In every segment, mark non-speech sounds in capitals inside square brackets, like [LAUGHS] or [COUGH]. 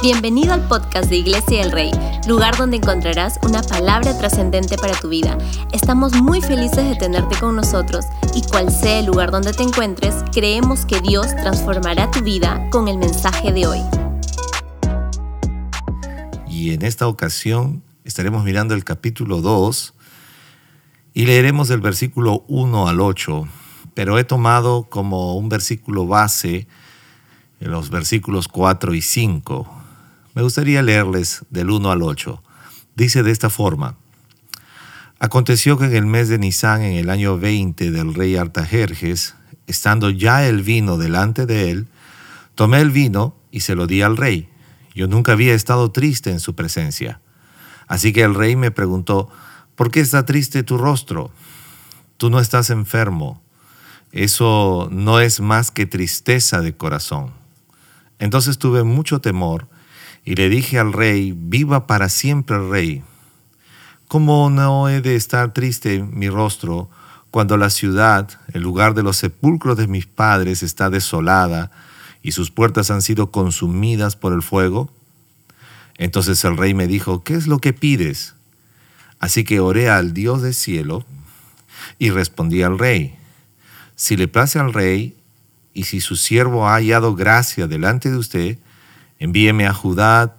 Bienvenido al podcast de Iglesia del Rey, lugar donde encontrarás una palabra trascendente para tu vida. Estamos muy felices de tenerte con nosotros y cual sea el lugar donde te encuentres, creemos que Dios transformará tu vida con el mensaje de hoy. Y en esta ocasión estaremos mirando el capítulo 2 y leeremos del versículo 1 al 8, pero he tomado como un versículo base los versículos 4 y 5 me gustaría leerles del 1 al 8. Dice de esta forma, Aconteció que en el mes de Nisan, en el año 20 del rey Artajerjes, estando ya el vino delante de él, tomé el vino y se lo di al rey. Yo nunca había estado triste en su presencia. Así que el rey me preguntó, ¿por qué está triste tu rostro? Tú no estás enfermo. Eso no es más que tristeza de corazón. Entonces tuve mucho temor y le dije al rey, viva para siempre el rey. ¿Cómo no he de estar triste mi rostro cuando la ciudad, el lugar de los sepulcros de mis padres, está desolada y sus puertas han sido consumidas por el fuego? Entonces el rey me dijo, ¿qué es lo que pides? Así que oré al Dios del cielo y respondí al rey, si le place al rey y si su siervo ha hallado gracia delante de usted, Envíeme a Judá,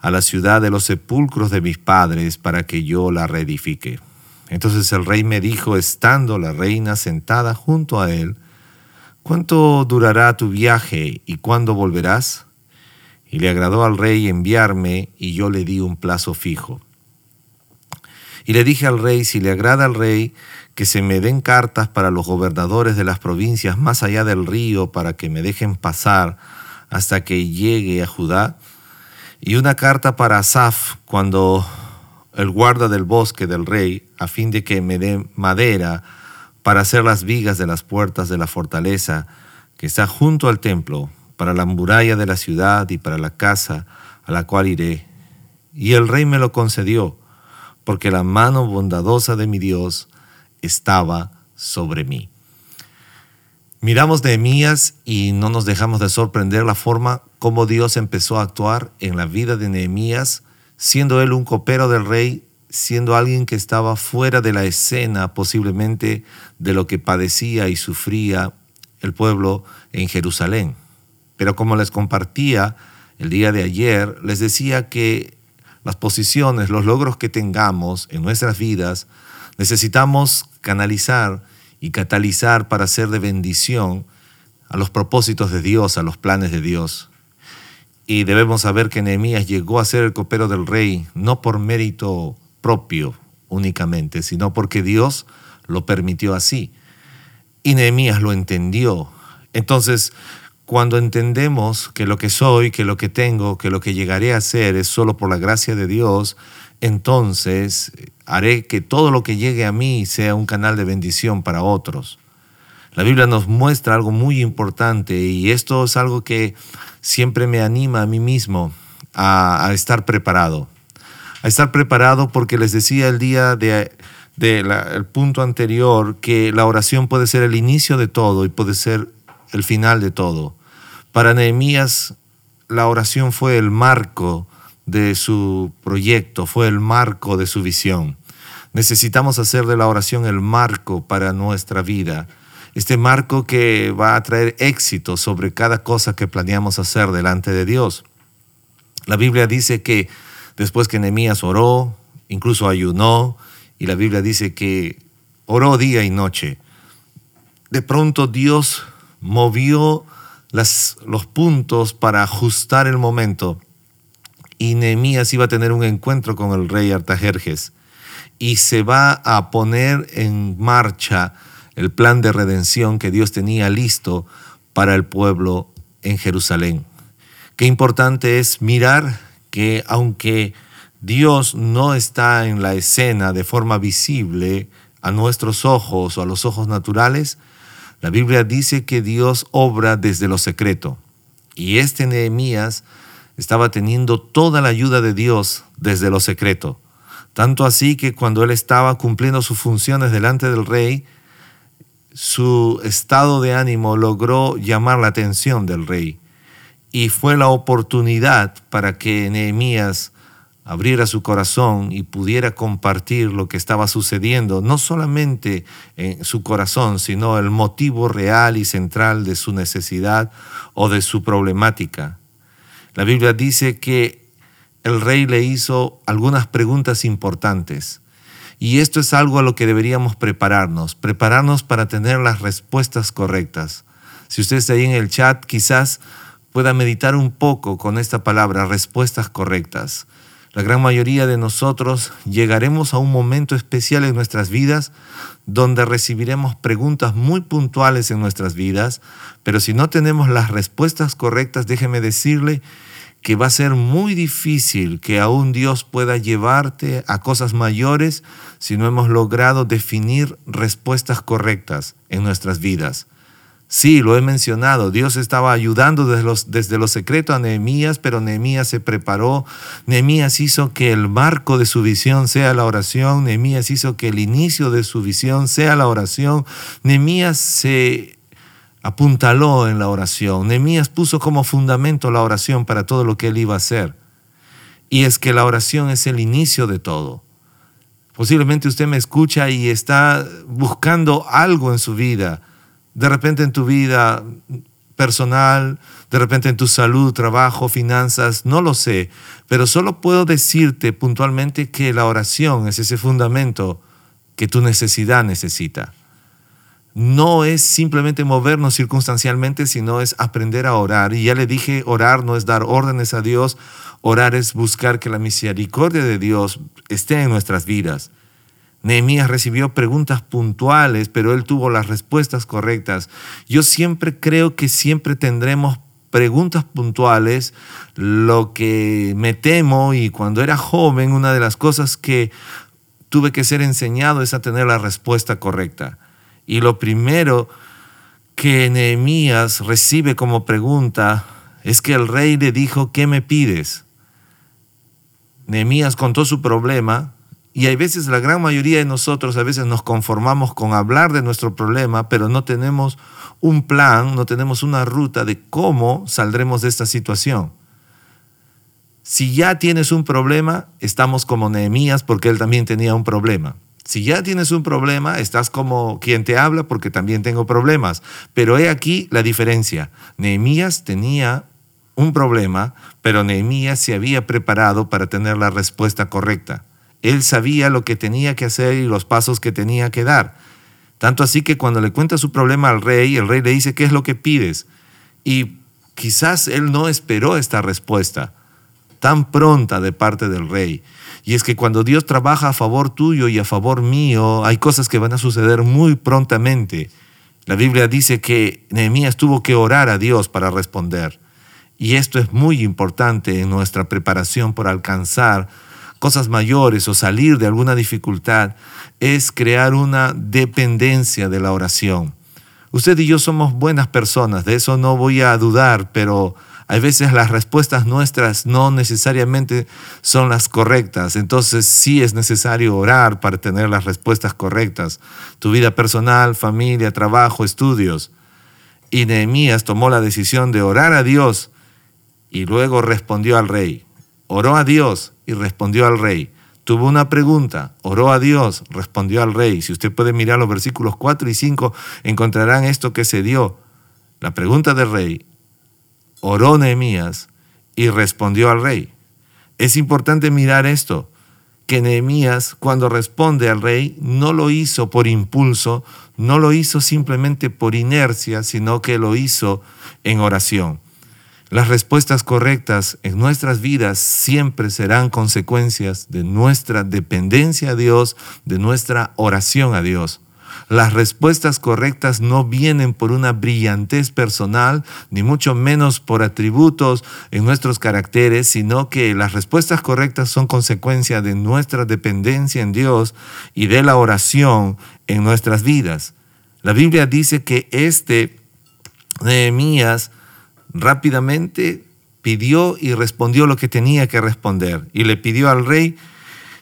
a la ciudad de los sepulcros de mis padres, para que yo la reedifique. Entonces el rey me dijo, estando la reina sentada junto a él, ¿cuánto durará tu viaje y cuándo volverás? Y le agradó al rey enviarme, y yo le di un plazo fijo. Y le dije al rey, si le agrada al rey, que se me den cartas para los gobernadores de las provincias más allá del río, para que me dejen pasar hasta que llegue a Judá, y una carta para Asaf cuando el guarda del bosque del rey, a fin de que me dé madera para hacer las vigas de las puertas de la fortaleza que está junto al templo, para la muralla de la ciudad y para la casa a la cual iré. Y el rey me lo concedió, porque la mano bondadosa de mi Dios estaba sobre mí. Miramos Nehemías y no nos dejamos de sorprender la forma como Dios empezó a actuar en la vida de Nehemías, siendo él un copero del rey, siendo alguien que estaba fuera de la escena posiblemente de lo que padecía y sufría el pueblo en Jerusalén. Pero como les compartía el día de ayer, les decía que las posiciones, los logros que tengamos en nuestras vidas, necesitamos canalizar y catalizar para ser de bendición a los propósitos de Dios, a los planes de Dios. Y debemos saber que Nehemías llegó a ser el copero del rey no por mérito propio únicamente, sino porque Dios lo permitió así. Y Nehemías lo entendió. Entonces, cuando entendemos que lo que soy, que lo que tengo, que lo que llegaré a ser es solo por la gracia de Dios, entonces haré que todo lo que llegue a mí sea un canal de bendición para otros. La Biblia nos muestra algo muy importante y esto es algo que siempre me anima a mí mismo a, estar preparado. A estar preparado porque les decía el día del de, punto anterior que la oración puede ser el inicio de todo y puede ser el final de todo. Para Nehemías la oración fue el marco de su proyecto, fue el marco de su visión. Necesitamos hacer de la oración el marco para nuestra vida, este marco que va a traer éxito sobre cada cosa que planeamos hacer delante de Dios. La Biblia dice que después que Nehemías oró, incluso ayunó, y la Biblia dice que oró día y noche, de pronto Dios movió las, los puntos para ajustar el momento y Nehemías iba a tener un encuentro con el rey Artajerjes y se va a poner en marcha el plan de redención que Dios tenía listo para el pueblo en Jerusalén. Qué importante es mirar que aunque Dios no está en la escena de forma visible a nuestros ojos o a los ojos naturales, la Biblia dice que Dios obra desde lo secreto. Y este Nehemías estaba teniendo toda la ayuda de Dios desde lo secreto. Tanto así que cuando él estaba cumpliendo sus funciones delante del rey, su estado de ánimo logró llamar la atención del rey. y fue la oportunidad para que Nehemías abriera su corazón y pudiera compartir lo que estaba sucediendo, no solamente en su corazón, sino el motivo real y central de su necesidad o de su problemática. La Biblia dice que el rey le hizo algunas preguntas importantes. Y esto es algo a lo que deberíamos prepararnos, prepararnos para tener las respuestas correctas. Si usted está ahí en el chat, quizás pueda meditar un poco con esta palabra, respuestas correctas. La gran mayoría de nosotros llegaremos a un momento especial en nuestras vidas donde recibiremos preguntas muy puntuales en nuestras vidas, pero si no tenemos las respuestas correctas, déjeme decirle que va a ser muy difícil que aún Dios pueda llevarte a cosas mayores si no hemos logrado definir respuestas correctas en nuestras vidas. Sí, lo he mencionado, Dios estaba ayudando desde los, desde lo secreto a Nehemías, pero Nehemías se preparó, Nehemías hizo que el marco de su visión sea la oración, Nehemías hizo que el inicio de su visión sea la oración, Nehemías se apuntaló en la oración, Nehemías puso como fundamento la oración para todo lo que él iba a hacer. Y es que la oración es el inicio de todo. Posiblemente usted me escucha y está buscando algo en su vida, de repente en tu vida personal, de repente en tu salud, trabajo, finanzas, no lo sé, pero solo puedo decirte puntualmente que la oración es ese fundamento que tu necesidad necesita. No es simplemente movernos circunstancialmente, sino es aprender a orar. Y ya le dije, orar no es dar órdenes a Dios, orar es buscar que la misericordia de Dios esté en nuestras vidas. Nehemías recibió preguntas puntuales, pero él tuvo las respuestas correctas. Yo siempre creo que siempre tendremos preguntas puntuales. Lo que me temo y cuando era joven, una de las cosas que tuve que ser enseñado es a tener la respuesta correcta. Y lo primero que Nehemías recibe como pregunta es que el rey le dijo, ¿qué me pides? Nehemías contó su problema, y hay veces, la gran mayoría de nosotros, a veces nos conformamos con hablar de nuestro problema, pero no tenemos un plan, no tenemos una ruta de cómo saldremos de esta situación. Si ya tienes un problema, estamos como Nehemías porque él también tenía un problema. Si ya tienes un problema, estás como quien te habla porque también tengo problemas. Pero he aquí la diferencia. Nehemías tenía un problema, pero Nehemías se había preparado para tener la respuesta correcta. Él sabía lo que tenía que hacer y los pasos que tenía que dar. Tanto así que cuando le cuenta su problema al rey, el rey le dice, ¿qué es lo que pides? Y quizás él no esperó esta respuesta tan pronta de parte del rey. Y es que cuando Dios trabaja a favor tuyo y a favor mío, hay cosas que van a suceder muy prontamente. La Biblia dice que Nehemías tuvo que orar a Dios para responder. Y esto es muy importante en nuestra preparación por alcanzar cosas mayores o salir de alguna dificultad, es crear una dependencia de la oración. Usted y yo somos buenas personas, de eso no voy a dudar, pero hay veces las respuestas nuestras no necesariamente son las correctas. Entonces sí es necesario orar para tener las respuestas correctas. Tu vida personal, familia, trabajo, estudios. Y Nehemías tomó la decisión de orar a Dios y luego respondió al rey. Oró a Dios y respondió al rey. Tuvo una pregunta, oró a Dios, respondió al rey. Si usted puede mirar los versículos 4 y 5, encontrarán esto que se dio. La pregunta del rey, oró Nehemías y respondió al rey. Es importante mirar esto, que Nehemías cuando responde al rey no lo hizo por impulso, no lo hizo simplemente por inercia, sino que lo hizo en oración. Las respuestas correctas en nuestras vidas siempre serán consecuencias de nuestra dependencia a Dios, de nuestra oración a Dios. Las respuestas correctas no vienen por una brillantez personal, ni mucho menos por atributos en nuestros caracteres, sino que las respuestas correctas son consecuencia de nuestra dependencia en Dios y de la oración en nuestras vidas. La Biblia dice que este Nehemías rápidamente pidió y respondió lo que tenía que responder. Y le pidió al rey,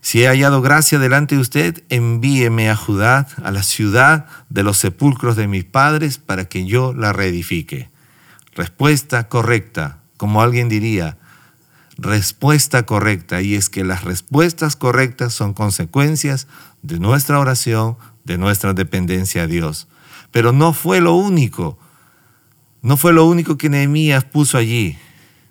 si he hallado gracia delante de usted, envíeme a Judá, a la ciudad de los sepulcros de mis padres, para que yo la reedifique. Respuesta correcta, como alguien diría, respuesta correcta. Y es que las respuestas correctas son consecuencias de nuestra oración, de nuestra dependencia a Dios. Pero no fue lo único. No fue lo único que Nehemías puso allí,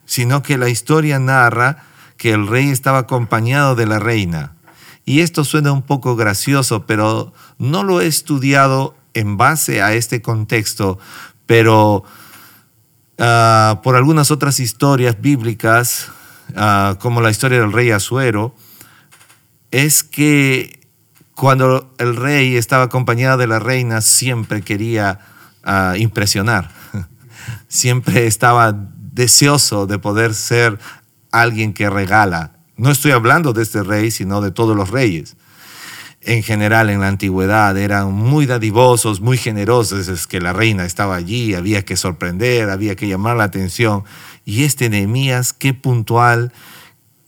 sino que la historia narra que el rey estaba acompañado de la reina. Y esto suena un poco gracioso, pero no lo he estudiado en base a este contexto, pero ah, por algunas otras historias bíblicas, ah, como la historia del rey Azuero, es que cuando el rey estaba acompañado de la reina siempre quería ah, impresionar, [LAUGHS] siempre estaba deseoso de poder ser alguien que regala. No estoy hablando de este rey, sino de todos los reyes en general en la antigüedad eran muy dadivosos, muy generosos, es que la reina estaba allí, había que sorprender, había que llamar la atención. Y este Nehemías, qué puntual,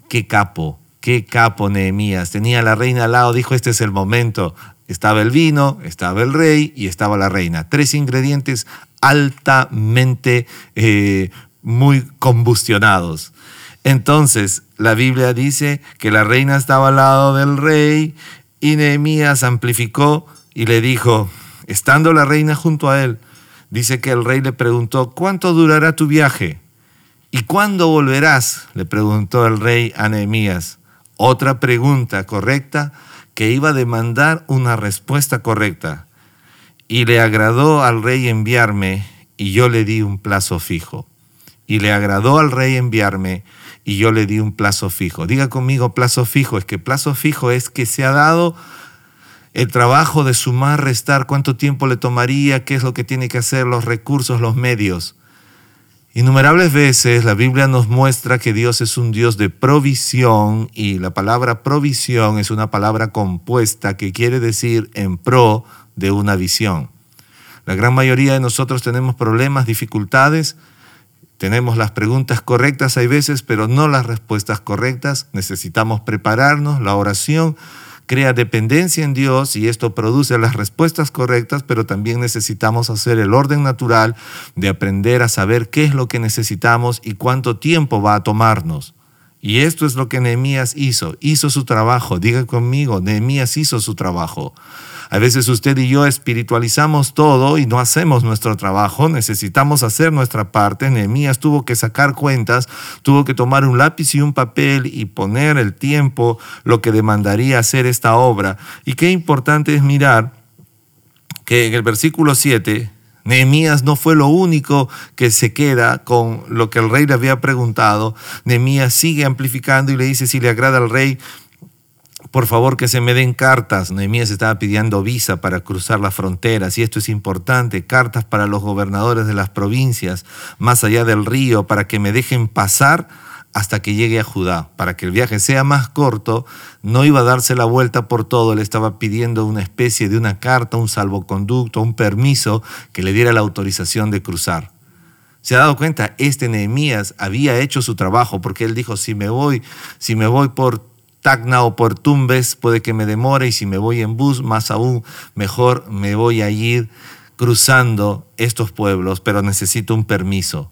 qué capo, qué capo Nehemías. Tenía la reina al lado, dijo, este es el momento. Estaba el vino, estaba el rey y estaba la reina. Tres ingredientes altamente eh, muy combustionados. Entonces, la Biblia dice que la reina estaba al lado del rey, y Nehemías amplificó y le dijo, estando la reina junto a él, dice que el rey le preguntó, ¿cuánto durará tu viaje? ¿Y cuándo volverás? le preguntó el rey a Nehemías. Otra pregunta correcta que iba a demandar una respuesta correcta. Y le agradó al rey enviarme y yo le di un plazo fijo. Y le agradó al rey enviarme y yo le di un plazo fijo. Diga conmigo plazo fijo, es que plazo fijo es que se ha dado el trabajo de sumar, restar, cuánto tiempo le tomaría, qué es lo que tiene que hacer, los recursos, los medios. Innumerables veces la Biblia nos muestra que Dios es un Dios de provisión y la palabra provisión es una palabra compuesta que quiere decir en pro de una visión. La gran mayoría de nosotros tenemos problemas, dificultades, tenemos las preguntas correctas hay veces, pero no las respuestas correctas. Necesitamos prepararnos. La oración crea dependencia en Dios y esto produce las respuestas correctas, pero también necesitamos hacer el orden natural de aprender a saber qué es lo que necesitamos y cuánto tiempo va a tomarnos. Y esto es lo que Nehemías hizo. Hizo su trabajo. Diga conmigo, Nehemías hizo su trabajo. A veces usted y yo espiritualizamos todo y no hacemos nuestro trabajo. Necesitamos hacer nuestra parte. Nehemías tuvo que sacar cuentas, tuvo que tomar un lápiz y un papel y poner el tiempo, lo que demandaría hacer esta obra. Y qué importante es mirar que en el versículo 7, Nehemías no fue lo único que se queda con lo que el rey le había preguntado. Nehemías sigue amplificando y le dice, si le agrada al rey, por favor que se me den cartas. Nehemías estaba pidiendo visa para cruzar las fronteras y esto es importante, cartas para los gobernadores de las provincias más allá del río para que me dejen pasar hasta que llegue a Judá. Para que el viaje sea más corto, no iba a darse la vuelta por todo, le estaba pidiendo una especie de una carta, un salvoconducto, un permiso que le diera la autorización de cruzar. ¿Se ha dado cuenta? Este Nehemías había hecho su trabajo porque él dijo, si me voy, si me voy por Tacna o por Tumbes puede que me demore y si me voy en bus, más aún mejor me voy a ir cruzando estos pueblos, pero necesito un permiso.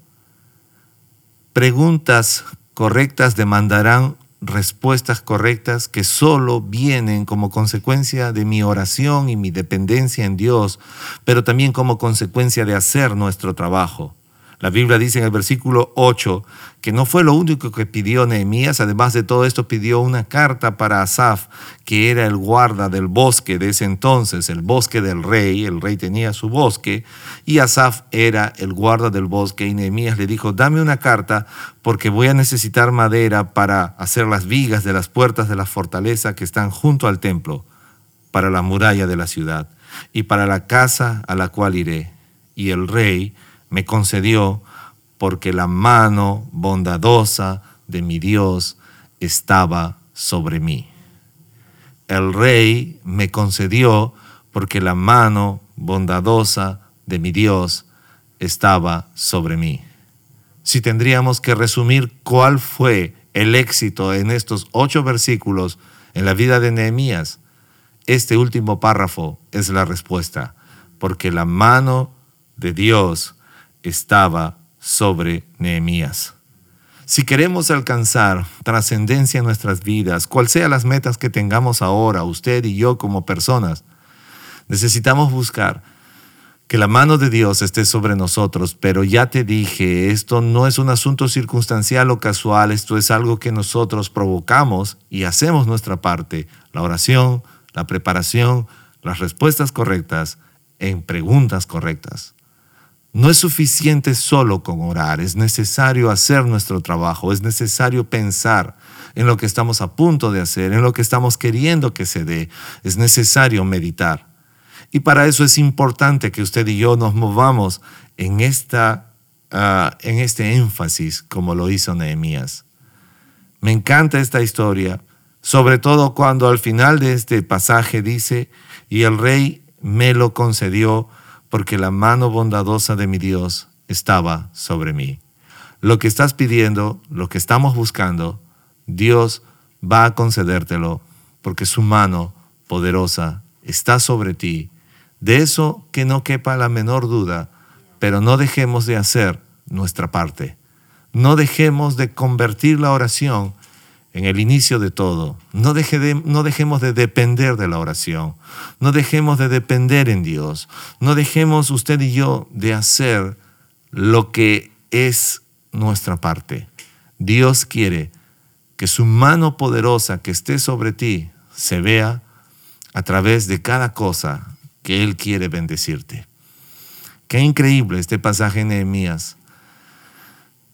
Preguntas correctas demandarán respuestas correctas que solo vienen como consecuencia de mi oración y mi dependencia en Dios, pero también como consecuencia de hacer nuestro trabajo. La Biblia dice en el versículo 8 que no fue lo único que pidió Nehemías, además de todo esto pidió una carta para Asaf, que era el guarda del bosque de ese entonces, el bosque del rey, el rey tenía su bosque, y Asaf era el guarda del bosque, y Nehemías le dijo, dame una carta porque voy a necesitar madera para hacer las vigas de las puertas de la fortaleza que están junto al templo, para la muralla de la ciudad, y para la casa a la cual iré. Y el rey me concedió porque la mano bondadosa de mi Dios estaba sobre mí. El rey me concedió porque la mano bondadosa de mi Dios estaba sobre mí. Si tendríamos que resumir cuál fue el éxito en estos ocho versículos en la vida de Nehemías, este último párrafo es la respuesta, porque la mano de Dios estaba sobre Nehemías. Si queremos alcanzar trascendencia en nuestras vidas, cual sean las metas que tengamos ahora, usted y yo como personas, necesitamos buscar que la mano de Dios esté sobre nosotros, pero ya te dije, esto no es un asunto circunstancial o casual, esto es algo que nosotros provocamos y hacemos nuestra parte, la oración, la preparación, las respuestas correctas en preguntas correctas. No es suficiente solo con orar, es necesario hacer nuestro trabajo, es necesario pensar en lo que estamos a punto de hacer, en lo que estamos queriendo que se dé, es necesario meditar. Y para eso es importante que usted y yo nos movamos en, esta, ah, en este énfasis como lo hizo Nehemías. Me encanta esta historia, sobre todo cuando al final de este pasaje dice, y el rey me lo concedió porque la mano bondadosa de mi Dios estaba sobre mí. Lo que estás pidiendo, lo que estamos buscando, Dios va a concedértelo porque su mano poderosa está sobre ti de eso que no quepa la menor duda, pero no dejemos de hacer nuestra parte. No dejemos de convertir la oración en el inicio de todo. No, no, dejemos de depender de la oración. No dejemos de depender en Dios. No dejemos usted y yo de hacer lo que es nuestra parte. Dios quiere que su mano poderosa que esté sobre ti se vea a través de cada cosa que Él quiere bendecirte. Qué increíble este pasaje en Nehemías.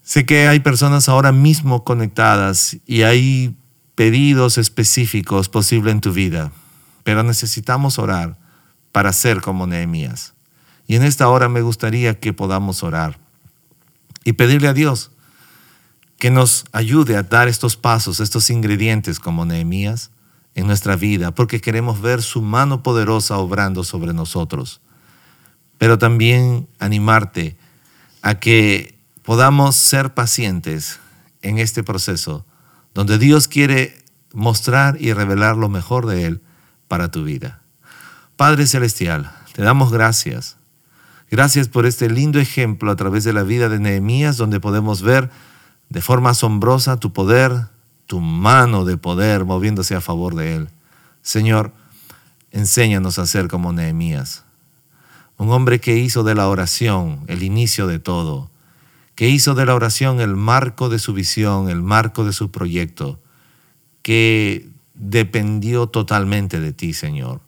Sé que hay personas ahora mismo conectadas y hay pedidos específicos posibles en tu vida, pero necesitamos orar para ser como Nehemías. Y en esta hora me gustaría que podamos orar y pedirle a Dios que nos ayude a dar estos pasos, estos ingredientes como Nehemías, en nuestra vida, porque queremos ver su mano poderosa obrando sobre nosotros. Pero también animarte a que podamos ser pacientes en este proceso, donde Dios quiere mostrar y revelar lo mejor de Él para tu vida. Padre Celestial, te damos gracias. Gracias por este lindo ejemplo a través de la vida de Nehemías, donde podemos ver de forma asombrosa tu poder, tu mano de poder moviéndose a favor de Él. Señor, enséñanos a ser como Nehemías, un hombre que hizo de la oración el inicio de todo, que hizo de la oración el marco de su visión, el marco de su proyecto, que dependió totalmente de ti, Señor.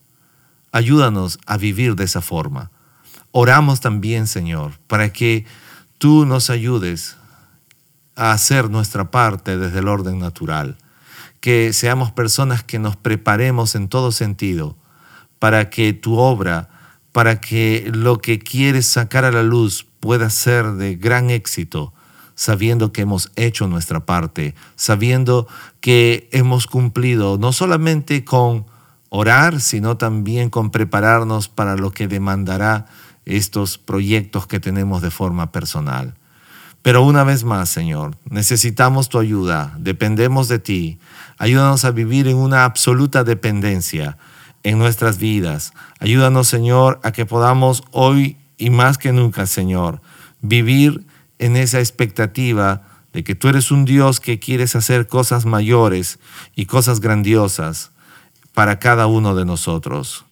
Ayúdanos a vivir de esa forma. Oramos también, Señor, para que tú nos ayudes a hacer nuestra parte desde el orden natural, que seamos personas que nos preparemos en todo sentido para que tu obra, para que lo que quieres sacar a la luz pueda ser de gran éxito, sabiendo que hemos hecho nuestra parte, sabiendo que hemos cumplido no solamente con orar, sino también con prepararnos para lo que demandará estos proyectos que tenemos de forma personal. Pero una vez más, Señor, necesitamos tu ayuda, dependemos de ti. Ayúdanos a vivir en una absoluta dependencia en nuestras vidas. Ayúdanos, Señor, a que podamos hoy y más que nunca, Señor, vivir en esa expectativa de que tú eres un Dios que quieres hacer cosas mayores y cosas grandiosas para cada uno de nosotros.